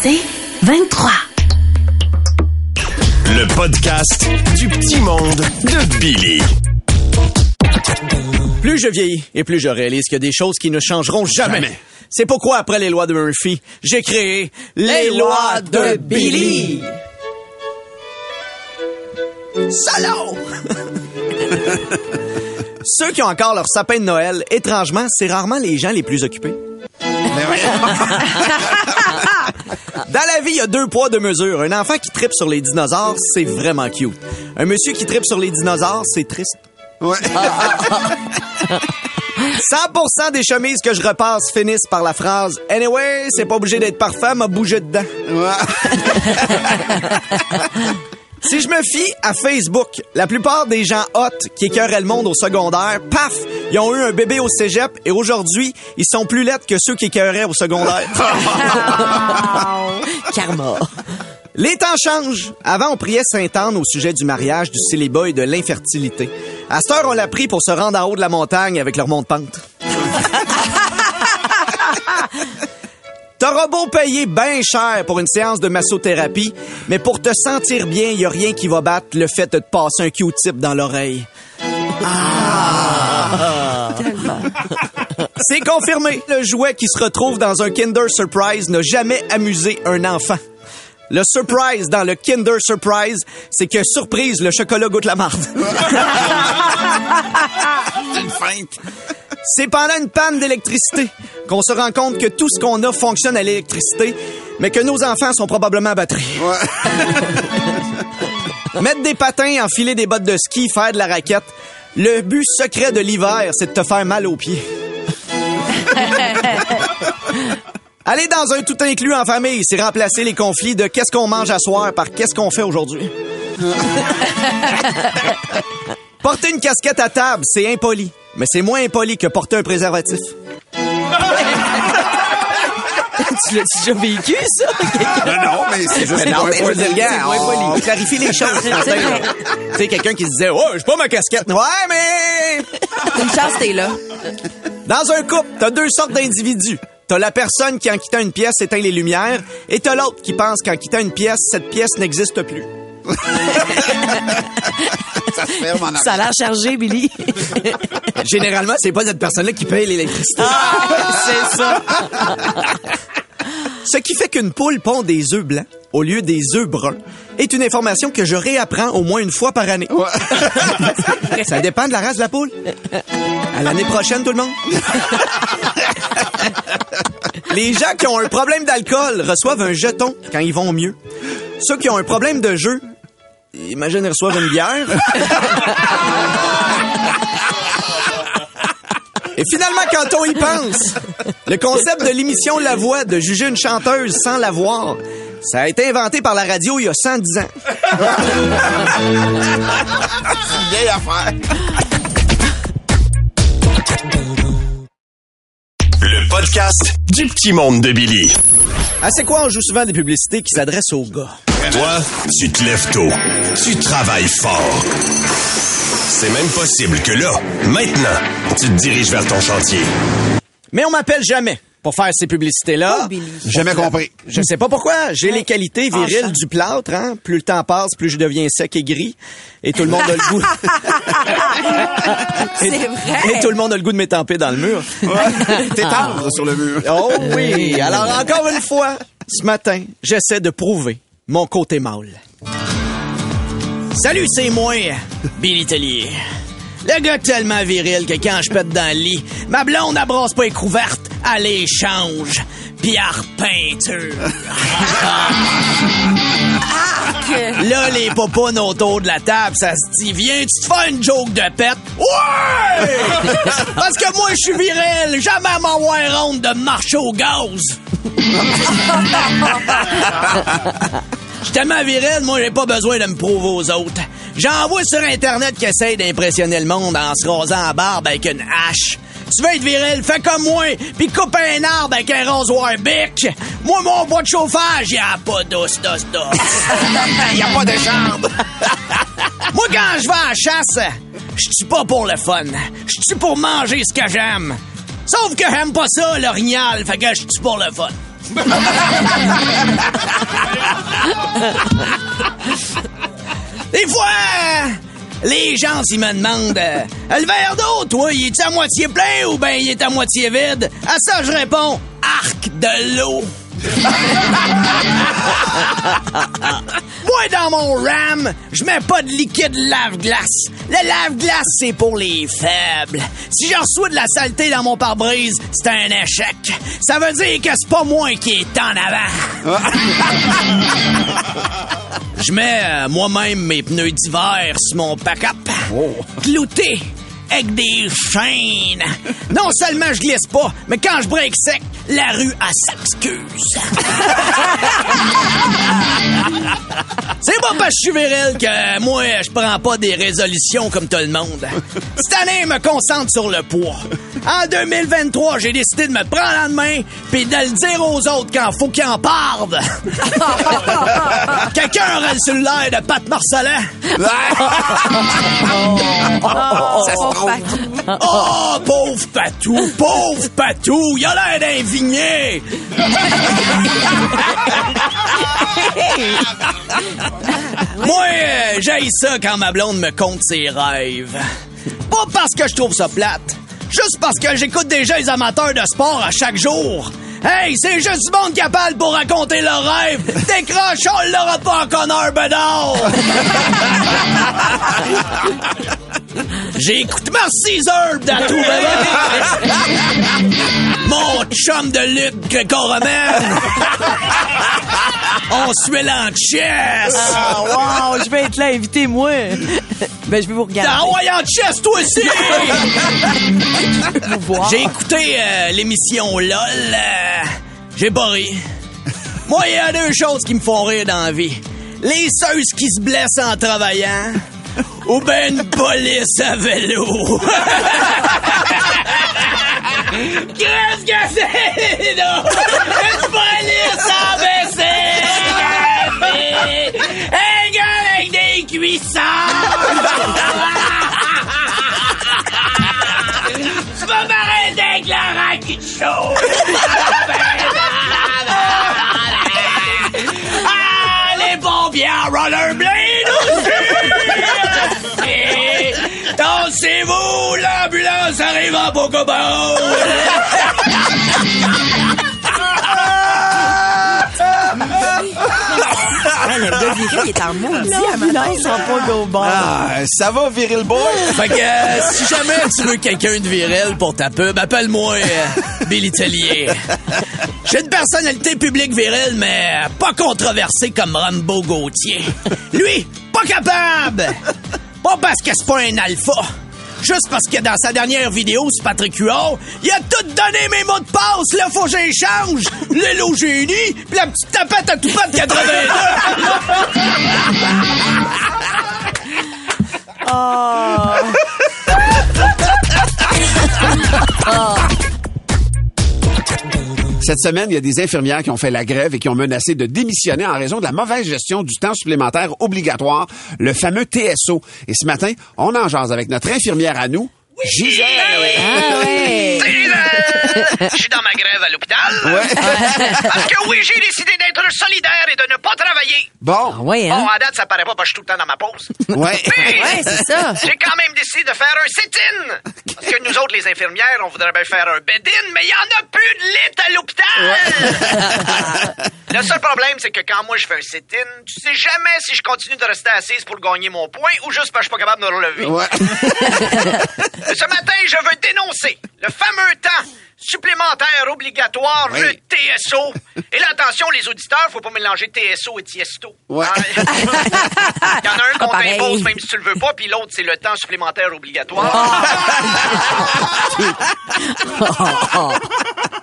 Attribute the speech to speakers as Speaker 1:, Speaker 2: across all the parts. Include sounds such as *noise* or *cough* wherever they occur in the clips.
Speaker 1: C'est 23.
Speaker 2: Le podcast du petit monde de Billy.
Speaker 3: Plus je vieillis et plus je réalise qu'il y a des choses qui ne changeront jamais.
Speaker 2: Jamais.
Speaker 3: C'est pourquoi, après les lois de Murphy, j'ai créé les, lois de Billy. Salaud! Ceux qui ont encore leur sapin de Noël, étrangement, c'est rarement les gens les plus occupés. *laughs* Dans la vie, il y a deux poids, deux mesures. Un enfant qui tripe sur les dinosaures, c'est vraiment cute. Un monsieur qui tripe sur les dinosaures, c'est triste.
Speaker 4: Ouais. *laughs*
Speaker 3: 100% des chemises que je repasse finissent par la phrase Anyway, c'est pas obligé d'être parfait, m'a bougé dedans. *laughs* Si je me fie à Facebook, la plupart des gens hot qui écœuraient le monde au secondaire, paf, ils ont eu un bébé au cégep et aujourd'hui, ils sont plus lettres que ceux qui écœuraient au secondaire. *laughs*
Speaker 1: Karma.
Speaker 3: Les temps changent. Avant, on priait Sainte-Anne au sujet du mariage, du célibat et de l'infertilité. À cette heure, on l'a pris pour se rendre en haut de la montagne avec leur monte-pente. T'auras beau payer bien cher pour une séance de massothérapie, mais pour te sentir bien, y a rien qui va battre le fait de te passer un Q-tip dans l'oreille. *laughs* C'est confirmé. Le jouet qui se retrouve dans un Kinder Surprise n'a jamais amusé un enfant. Le surprise dans le Kinder Surprise, c'est que surprise, le chocolat goûte la marde. *laughs*
Speaker 4: Une feinte.
Speaker 3: C'est pendant une panne d'électricité qu'on se rend compte que tout ce qu'on a fonctionne à l'électricité, mais que nos enfants sont probablement à batterie. *laughs* Mettre des patins, enfiler des bottes de ski, faire de la raquette. Le but secret de l'hiver, c'est de te faire mal aux pieds. *laughs* Aller dans un tout inclus en famille, c'est remplacer les conflits de qu'est-ce qu'on mange à soir par qu'est-ce qu'on fait aujourd'hui. *laughs* Casquette à table, c'est impoli. Mais c'est moins impoli que porter un préservatif. *laughs*
Speaker 1: tu l'as déjà vécu, ça?
Speaker 4: Non, non, mais c'est juste *laughs*
Speaker 3: Mais non, mais dire,
Speaker 4: impoli.
Speaker 3: gars, on, on clarifie les choses. *laughs* Tu sais, quelqu'un qui se disait, oh, j'ai pas ma casquette. Ouais, mais...
Speaker 1: Une chance, t'es là.
Speaker 3: Dans un couple, t'as deux sortes d'individus. T'as la personne qui, en quittant une pièce, éteint les lumières, et t'as l'autre qui pense qu'en quittant une pièce, cette pièce n'existe plus. *laughs*
Speaker 4: Ça se ferme en
Speaker 1: Ça a l'air chargé, Billy. *laughs*
Speaker 3: Généralement, c'est pas cette personne-là qui paye l'électricité.
Speaker 1: c'est ça. *laughs*
Speaker 3: Ce qui fait qu'une poule pond des œufs blancs au lieu des œufs bruns est une information que je réapprends au moins une fois par année. Ça dépend de la race de la poule. À l'année prochaine, tout le monde. Les gens qui ont un problème d'alcool reçoivent un jeton quand ils vont mieux. Ceux qui ont un problème de jeu, imagine, ils reçoivent une bière. Et finalement, quand on y pense, le concept de l'émission La Voix de juger une chanteuse sans la voir, ça a été inventé par la radio il y a 110 ans.
Speaker 4: vieille affaire.
Speaker 2: Le podcast du petit monde de Billy.
Speaker 3: Ah, c'est quoi, on joue souvent des publicités qui s'adressent aux gars?
Speaker 2: Toi, tu te lèves tôt. Tu travailles fort. C'est même possible que là, maintenant, tu te diriges vers ton chantier.
Speaker 3: Mais on m'appelle jamais pour faire ces publicités-là.
Speaker 1: Oh, Billy.
Speaker 4: Jamais compris.
Speaker 3: Je sais pas pourquoi. J'ai les qualités viriles
Speaker 1: Enchant.
Speaker 3: du plâtre. Hein? Plus le temps passe, plus je deviens sec et gris. Et tout le monde a le goût. *laughs*
Speaker 1: C'est vrai.
Speaker 3: Et tout le monde a le goût de m'étamper dans le mur.
Speaker 4: T'es tendre sur le mur.
Speaker 3: Oh oui! Alors, encore une fois, ce matin, j'essaie de prouver mon côté mâle. Salut, c'est moi, Billy Tellier. Le gars tellement viril que quand je pète dans le lit, ma blonde n'abrasse pas les couvertes, elle les change. Pierre peinture. Là, les popons autour de la table, ça se dit, viens-tu te faire une joke de pète? Ouais! Parce que moi, je suis viril, jamais m'avoir honte de marcher au gaz. Je suis tellement viril, moi, j'ai pas besoin de me prouver aux autres. J'en vois sur Internet qui essayent d'impressionner le monde en se rasant la barbe avec une hache. Tu veux être viril, fais comme moi, puis coupe un arbre avec un rasoir bic. Moi, mon bois de chauffage, y a pas d'os, d'os, d'os. *laughs* y a pas de chambre. *laughs* moi, quand je vais à la chasse, je tue pas pour le fun. Je tue pour manger ce que j'aime. Sauf que j'aime pas ça, l'orignal, fait que je tue pour le fun. *laughs* Des fois, les gens, s'ils me demandent euh, Le verre d'eau, toi, il est à moitié plein ou ben il est à moitié vide? À ça, je réponds Arc de l'eau. *laughs* Moi, dans mon RAM, je mets pas de liquide lave-glace. Le lave-glace, c'est pour les faibles. Si je reçois de la saleté dans mon pare-brise, c'est un échec. Ça veut dire que c'est pas moi qui est en avant. *laughs* Je mets euh, moi-même mes pneus d'hiver sur mon pack-up. Clouté avec des chaînes. Non seulement je glisse pas, mais quand je break sec, la rue, elle s'excuse. *laughs* Parce que je suis viril que moi, je prends pas des résolutions comme tout le monde. *laughs* Cette année, je me concentre sur le poids. En 2023, j'ai décidé de me prendre en main puis de le dire aux autres quand faut qu'ils en parlent. *laughs* Quelqu'un aurait le cellulaire de Pat Marcelin? *laughs*
Speaker 4: Ça se trouve. *laughs*
Speaker 3: Oh, pauvre Patou, pauvre Patou, il a l'air d'un. *laughs* Moi, euh, j'aille ça quand ma blonde me compte ses rêves. Pas parce que je trouve ça plate, juste parce que j'écoute déjà les amateurs de sport à chaque jour. Hey, c'est juste du monde capable pour raconter leurs rêves. Décroche, on l'aura pas en connard, bedard. *laughs* J'écoute merci heures d'atout, bébé. *laughs* Mon chum de lutte gréco-romaine. On suit en chess.
Speaker 1: Ah, wow, je vais être là, invitez-moi. *laughs* Ben, je vais vous
Speaker 3: T'as
Speaker 1: regarder.
Speaker 3: envoyé en chess, toi aussi. J'ai écouté euh, l'émission LOL. euh, J'ai pas ri. Moi, il y a deux choses qui me font rire dans la vie. Les seuls qui se blessent en travaillant ou ben une police à vélo. Qu'est-ce que c'est, là? Une police en bicycle! Un gars avec des cuissons! Tu vas m'arrêter avec la raquette chaude! L'ambulance arrive en Pocobo!
Speaker 1: Ah, le gars viril, il est en maudit à matin. sont pas go bar.
Speaker 4: Ah, ça va, Viril Boy?
Speaker 3: Fait que euh, si jamais tu veux quelqu'un de viril pour ta pub, appelle-moi euh, Billy Tellier. J'ai une personnalité publique virile, mais pas controversée comme Rambo Gauthier. Lui, pas capable! Pas parce que c'est pas un alpha. Juste parce que dans sa dernière vidéo sur Patrick Huard, il a tout donné mes mots de passe, là, faut que j'échange. *laughs* L'élo génie, pis la petite tapette à tout pas de 82.
Speaker 4: Cette semaine, il y a des infirmières qui ont fait la grève et qui ont menacé de démissionner en raison de la mauvaise gestion du temps supplémentaire obligatoire, le fameux TSO. Et ce matin, on en jase avec notre infirmière à nous, Gisèle.
Speaker 1: Ah ouais. *laughs*
Speaker 3: Je suis dans ma grève à l'hôpital.
Speaker 4: Ouais. *laughs*
Speaker 3: Parce que oui, j'ai décidé d'être solidaire et de ne pas travailler.
Speaker 4: Bon.
Speaker 1: Ah ouais,
Speaker 3: Bon,
Speaker 1: hein?
Speaker 3: à date, ça paraît pas parce que je suis tout le temps dans ma pause.
Speaker 4: Ouais.
Speaker 3: Mais *laughs*
Speaker 1: Ouais, c'est ça.
Speaker 3: J'ai quand même décidé de faire un sit-in. Parce que nous autres, les infirmières, on voudrait bien faire un bed-in, mais il y en a plus de lit à l'hôpital. Le seul problème, c'est que quand moi je fais un sit-in, tu sais jamais si je continue de rester assise pour gagner mon point ou juste parce que je suis pas capable de me relever.
Speaker 4: Ouais. *laughs*
Speaker 3: Ce matin, je veux dénoncer le fameux temps supplémentaire obligatoire,
Speaker 4: Oui.
Speaker 3: le TSO. *laughs* Et là, attention, les auditeurs, faut pas mélanger TSO et Tiesto.
Speaker 4: Ouais.
Speaker 3: Hein? Il y en a un *laughs* qu'on
Speaker 1: Pas pareil.
Speaker 3: t'impose même si tu le veux pas, puis l'autre, c'est le temps supplémentaire obligatoire. *laughs*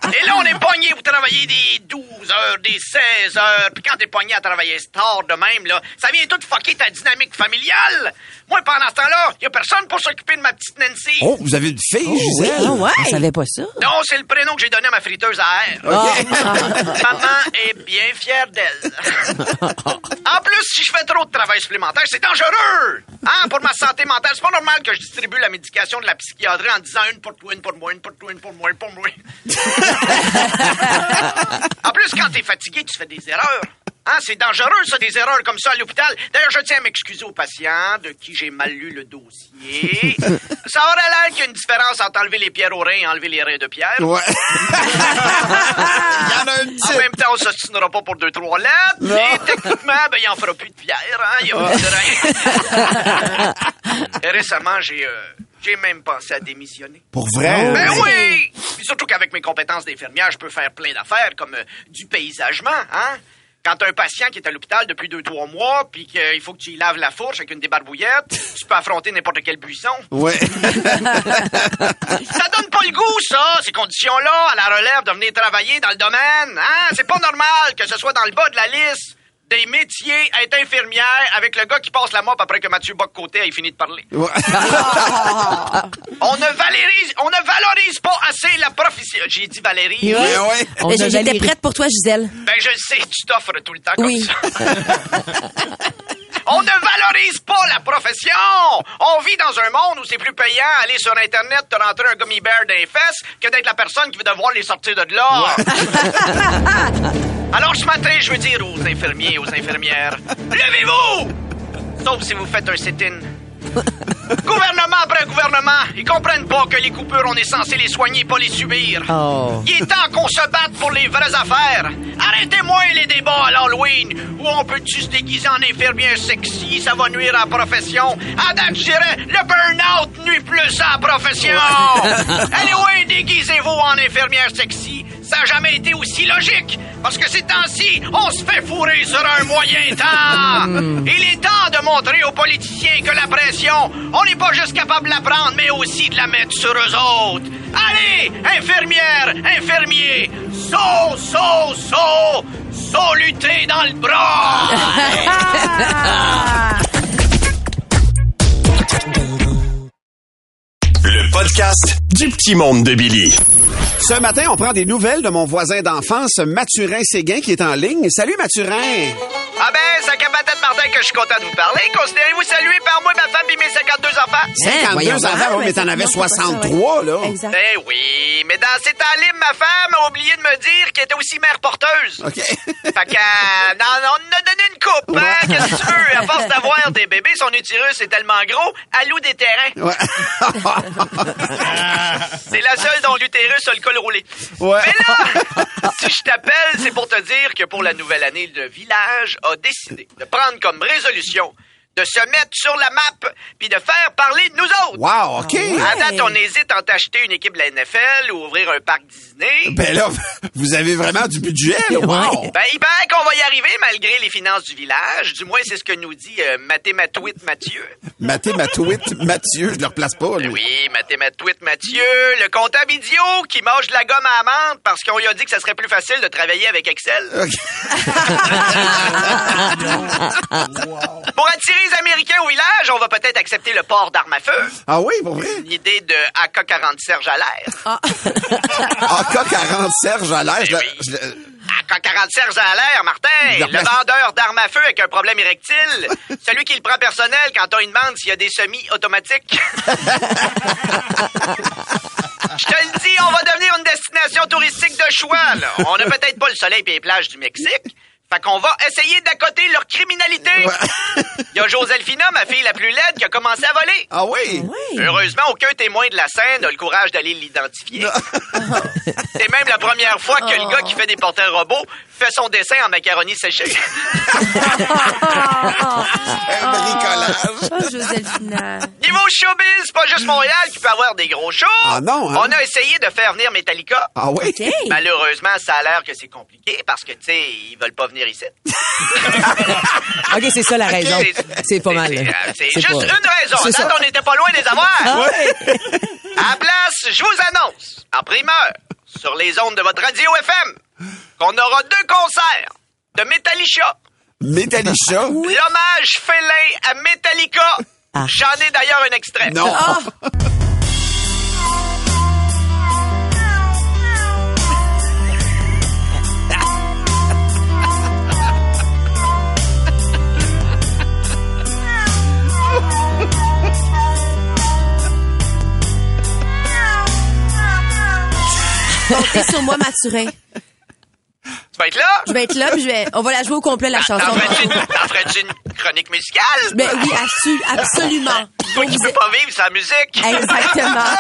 Speaker 3: Et là, on est pogné pour travailler des 12 heures, des 16 heures. Puis quand t'es pogné à travailler tard de même, là, ça vient tout fucker ta dynamique familiale. Moi, pendant ce temps-là, y a personne pour s'occuper de ma petite Nancy.
Speaker 4: Oh, vous avez une fille,
Speaker 1: Oui,
Speaker 4: Gisèle?
Speaker 1: ah ouais. On savait pas ça.
Speaker 3: Non, c'est le prénom que j'ai donné à ma friteuse à air. Maman est bien fière d'elle. en plus, si je fais trop de travail supplémentaire, c'est dangereux. Hein, pour ma santé mentale, c'est pas normal que je distribue la médication de la psychiatrie en disant une pour toi, une pour moi, une pour toi, une pour moi, une pour moi. *laughs* en plus, quand t'es fatigué, tu fais des erreurs. Hein, c'est dangereux, ça, des erreurs comme ça à l'hôpital. D'ailleurs, je tiens à m'excuser aux patients de qui j'ai mal lu le dossier. *laughs* ça aurait l'air qu'il y a une différence entre enlever les pierres aux reins et enlever les reins de pierre.
Speaker 4: Ouais. *laughs* il y en a une
Speaker 3: En
Speaker 4: petite.
Speaker 3: même temps, on s'ostinera pas pour deux, trois lettres. Mais techniquement, ben, il en fera plus de pierre, hein. Il y a plus de reins. *laughs* Et récemment, j'ai, euh, j'ai même pensé à démissionner.
Speaker 4: Pour vrai?
Speaker 3: Ben oui! Puis surtout qu'avec mes compétences d'infirmière, je peux faire plein d'affaires, comme euh, du paysagement, hein? Quand un patient qui est à l'hôpital depuis deux, trois mois, puis qu'il faut que tu y laves la fourche avec une débarbouillette, *laughs* tu peux affronter n'importe quel buisson.
Speaker 4: Ouais. *laughs*
Speaker 3: Ça donne pas le goût, ça, ces conditions-là, à la relève de venir travailler dans le domaine. Hein? C'est pas normal que ce soit dans le bas de la liste des métiers être infirmière avec le gars qui passe la mop après que Mathieu Bock-Côté ait fini de parler.
Speaker 4: Ouais. *laughs*
Speaker 3: On ne valorise, on ne valorise pas assez la profession. J'ai dit Valérie.
Speaker 4: Ouais, ouais.
Speaker 1: On
Speaker 5: Ben,
Speaker 1: a
Speaker 5: J'étais
Speaker 1: Valérie.
Speaker 5: prête pour toi, Gisèle?
Speaker 3: Ben, je le sais, tu t'offres tout le temps comme
Speaker 5: Oui.
Speaker 3: ça. *laughs* On ne valorise pas la profession! On vit dans un monde où c'est plus payant aller sur Internet te rentrer un gummy bear dans les fesses que d'être la personne qui veut devoir les sortir de là. *laughs* Alors ce matin, je veux dire aux infirmiers et aux infirmières, levez-vous! Sauf si vous faites un sit-in. *laughs* gouvernement après gouvernement, ils comprennent pas que les coupures, on est censé les soigner, pas les subir.
Speaker 1: Oh.
Speaker 3: Il est temps qu'on se batte pour les vraies affaires. Arrêtez-moi les débats à l'Halloween où on peut-tu se déguiser en infirmière sexy, ça va nuire à la profession. À date, je dirais, le burn-out nuit plus à la profession. Anyway, déguisez-vous en infirmière sexy. Ça n'a jamais été aussi logique. Parce que ces temps-ci, on se fait fourrer sur un moyen temps. Il est temps de montrer aux politiciens que la pression, on n'est pas juste capable de la prendre, mais aussi de la mettre sur eux autres. Allez, infirmière, infirmier, saut, saut, saut, saut lutter dans le bras. *laughs*
Speaker 6: Le podcast du petit monde de Billy.
Speaker 4: Ce matin, on prend des nouvelles de mon voisin d'enfance, Mathurin Séguin, qui est en ligne. Salut, Mathurin!
Speaker 3: Ah ben, c'est à Cabatet Martin que je suis content de vous parler. Considérez-vous salué par moi, ma femme et mes 52 enfants?
Speaker 4: 52
Speaker 5: voyons
Speaker 4: enfants, ouais, mais t'en avais
Speaker 5: Non, c'est pas ça,
Speaker 4: 63, là.
Speaker 5: Exact.
Speaker 3: Eh oui, mais dans ces temps libres, ma femme a oublié de me dire qu'elle était aussi mère porteuse.
Speaker 4: OK.
Speaker 3: Fait que, euh, non, on a donné une coupe, hein, qu'est-ce que tu veux? À force d'avoir des bébés, son utérus est tellement gros, elle loue des terrains.
Speaker 4: Ouais. *laughs*
Speaker 3: C'est la seule dont l'utérus a le col roulé.
Speaker 4: Ouais.
Speaker 3: Mais là, si je t'appelle, c'est pour te dire que pour la nouvelle année, le village a décidé de prendre comme résolution de se mettre sur la map puis de faire parler de nous autres.
Speaker 4: Wow, OK.
Speaker 3: À date, on hésite entre acheter une équipe de la NFL ou ouvrir un parc Disney.
Speaker 4: Ben là, *laughs* vous avez vraiment du budget, là. Wow.
Speaker 3: Ben, il paraît qu'on va y arriver malgré les finances du village. Du moins, c'est ce que nous dit euh, Mathématouit Mathieu.
Speaker 4: Mathé, Matouit, Mathieu, je le replace pas, lui.
Speaker 3: Ben oui, Mathématouit Mathieu, le comptable idiot qui mange de la gomme à amande parce qu'on lui a dit que ça serait plus facile de travailler avec Excel.
Speaker 4: OK. *laughs*
Speaker 3: Pour attirer les Américains au village, on va peut-être accepter le port d'armes à feu.
Speaker 4: Ah oui, pour vrai?
Speaker 3: Une idée de AK-40 Serge à l'air.
Speaker 4: AK-40 Serge à l'air. je le-
Speaker 3: oui.
Speaker 4: je le-
Speaker 3: AK-40 Serge à l'air, Martin. Le vendeur d'armes à feu avec un problème érectile. Celui qui le prend personnel quand on lui demande s'il y a des semi-automatiques. *laughs* Je te le dis, on va devenir une destination touristique de choix, là. On n'a peut-être pas le soleil et les plages du Mexique. Fait qu'on va essayer d'accoter leur criminalité. Il *laughs* y a Joselphina, ma fille la plus laide, qui a commencé à voler.
Speaker 4: Ah oui?
Speaker 3: Heureusement, aucun témoin de la scène n'a le courage d'aller l'identifier. *laughs* C'est même la première fois que le gars qui fait des porteurs robots fait son dessin en macaroni séché. *laughs*
Speaker 4: Un bricolage.
Speaker 5: Oh, Joséphina.
Speaker 3: Niveau showbiz, c'est pas juste Montréal qui peut avoir des gros shows.
Speaker 4: Ah non, hein?
Speaker 3: On a essayé de faire venir Metallica.
Speaker 4: Ah oui?
Speaker 5: OK.
Speaker 3: Malheureusement, ça a l'air que c'est compliqué parce que, tu sais, ils veulent pas venir ici. *laughs*
Speaker 1: OK, c'est ça la raison. C'est pas mal.
Speaker 3: C'est
Speaker 1: là.
Speaker 3: euh, juste
Speaker 1: pas-
Speaker 3: une raison.
Speaker 1: C'est
Speaker 3: À
Speaker 1: ça.
Speaker 3: date, on n'était pas loin des avoir.
Speaker 1: Ouais. *laughs*
Speaker 3: À la place, je vous annonce, en primeur, sur les ondes de votre radio FM, qu'on aura deux concerts de Metallica.
Speaker 4: Metallica? *laughs*
Speaker 3: L'hommage félin à Metallica.
Speaker 1: Ah.
Speaker 3: J'en ai d'ailleurs un extrait.
Speaker 4: Non.
Speaker 5: Sur moi, Mathurin.
Speaker 3: Tu vas être là?
Speaker 5: Je vais être là, puis je vais, on va la jouer au complet, la chanson.
Speaker 3: T'en ferais-tu une, chronique musicale?
Speaker 5: Ben oui, absolu- absolument.
Speaker 3: Toi qui peux pas vivre sans musique.
Speaker 5: Exactement. *laughs*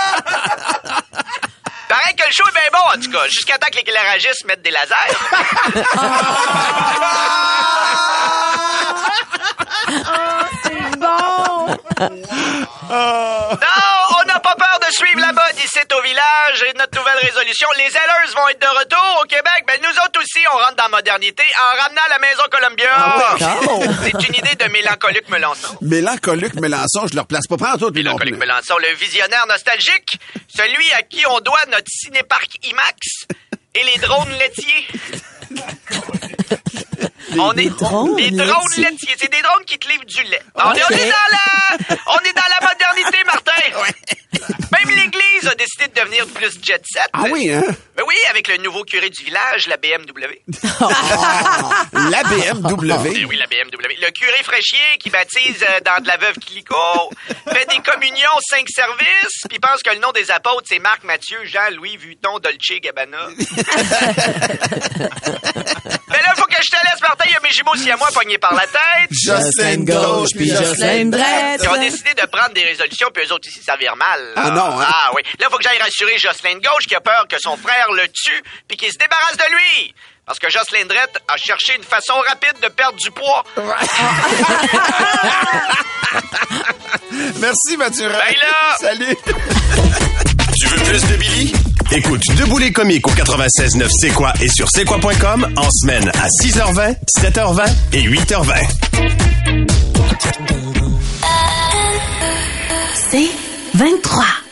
Speaker 3: Pareil que le show est bien bon, en tout cas, jusqu'à temps que l'éclairagiste mette des lasers.
Speaker 5: C'est bon.
Speaker 3: Non, on n'a pas peur de suivre la mode ici au village et notre résolution. Les Zellers vont être de retour au Québec. Ben, nous autres aussi, on rentre dans la modernité en ramenant la maison Columbia. *laughs* C'est une idée de Mélancolique Melançon.
Speaker 4: Mélancolique Mélenchon, je le replace pas. Puis non
Speaker 3: Mélancolique. Melançon, le visionnaire nostalgique, celui à qui on doit notre cinéparc IMAX et les drones laitiers. on est
Speaker 1: drones
Speaker 3: les drones
Speaker 1: laitiers.
Speaker 3: c'est des drones qui te livrent du lait. On, est, on
Speaker 1: Ok.
Speaker 3: est dans la on est dans la modernité, Martin. Même l'Église a décidé de devenir plus jet.
Speaker 4: Ah oui, hein?
Speaker 3: Ben oui, avec le nouveau curé du village, la BMW. *laughs*
Speaker 4: La BMW.
Speaker 3: Eh oui, la BMW. Le curé fraîchier qui baptise euh, dans de la veuve Clicquot, fait des communions cinq services, puis pense que le nom des apôtres, c'est Marc, Mathieu, Jean, Louis, Vuitton, Dolce, Gabbana. Mais *laughs* là, faut que je te laisse, Martin. Il y a mes jumeaux si à moi pognés par la tête.
Speaker 4: Jocelyne gauche, puis Jocelyne
Speaker 5: droite.
Speaker 3: Ils ont décidé de prendre des résolutions, puis eux autres ici, ça vire mal.
Speaker 4: Ah non, hein?
Speaker 3: Ah oui. Là, faut que j'aille rassurer Jocelyne Gauche qui a peur que son frère le tue, puis qu'il se débarrasse de lui. Parce que Jocelyne Drette a cherché une façon rapide de perdre du poids. *laughs*
Speaker 4: Merci, Mathieu.
Speaker 3: Ben là!
Speaker 4: Salut. *laughs*
Speaker 6: Tu veux plus de Billy? Écoute Debout les comiques au 96.9 C'est quoi et sur c'est quoi.com en semaine à 6h20, 7h20 et 8h20.
Speaker 7: C'est 23.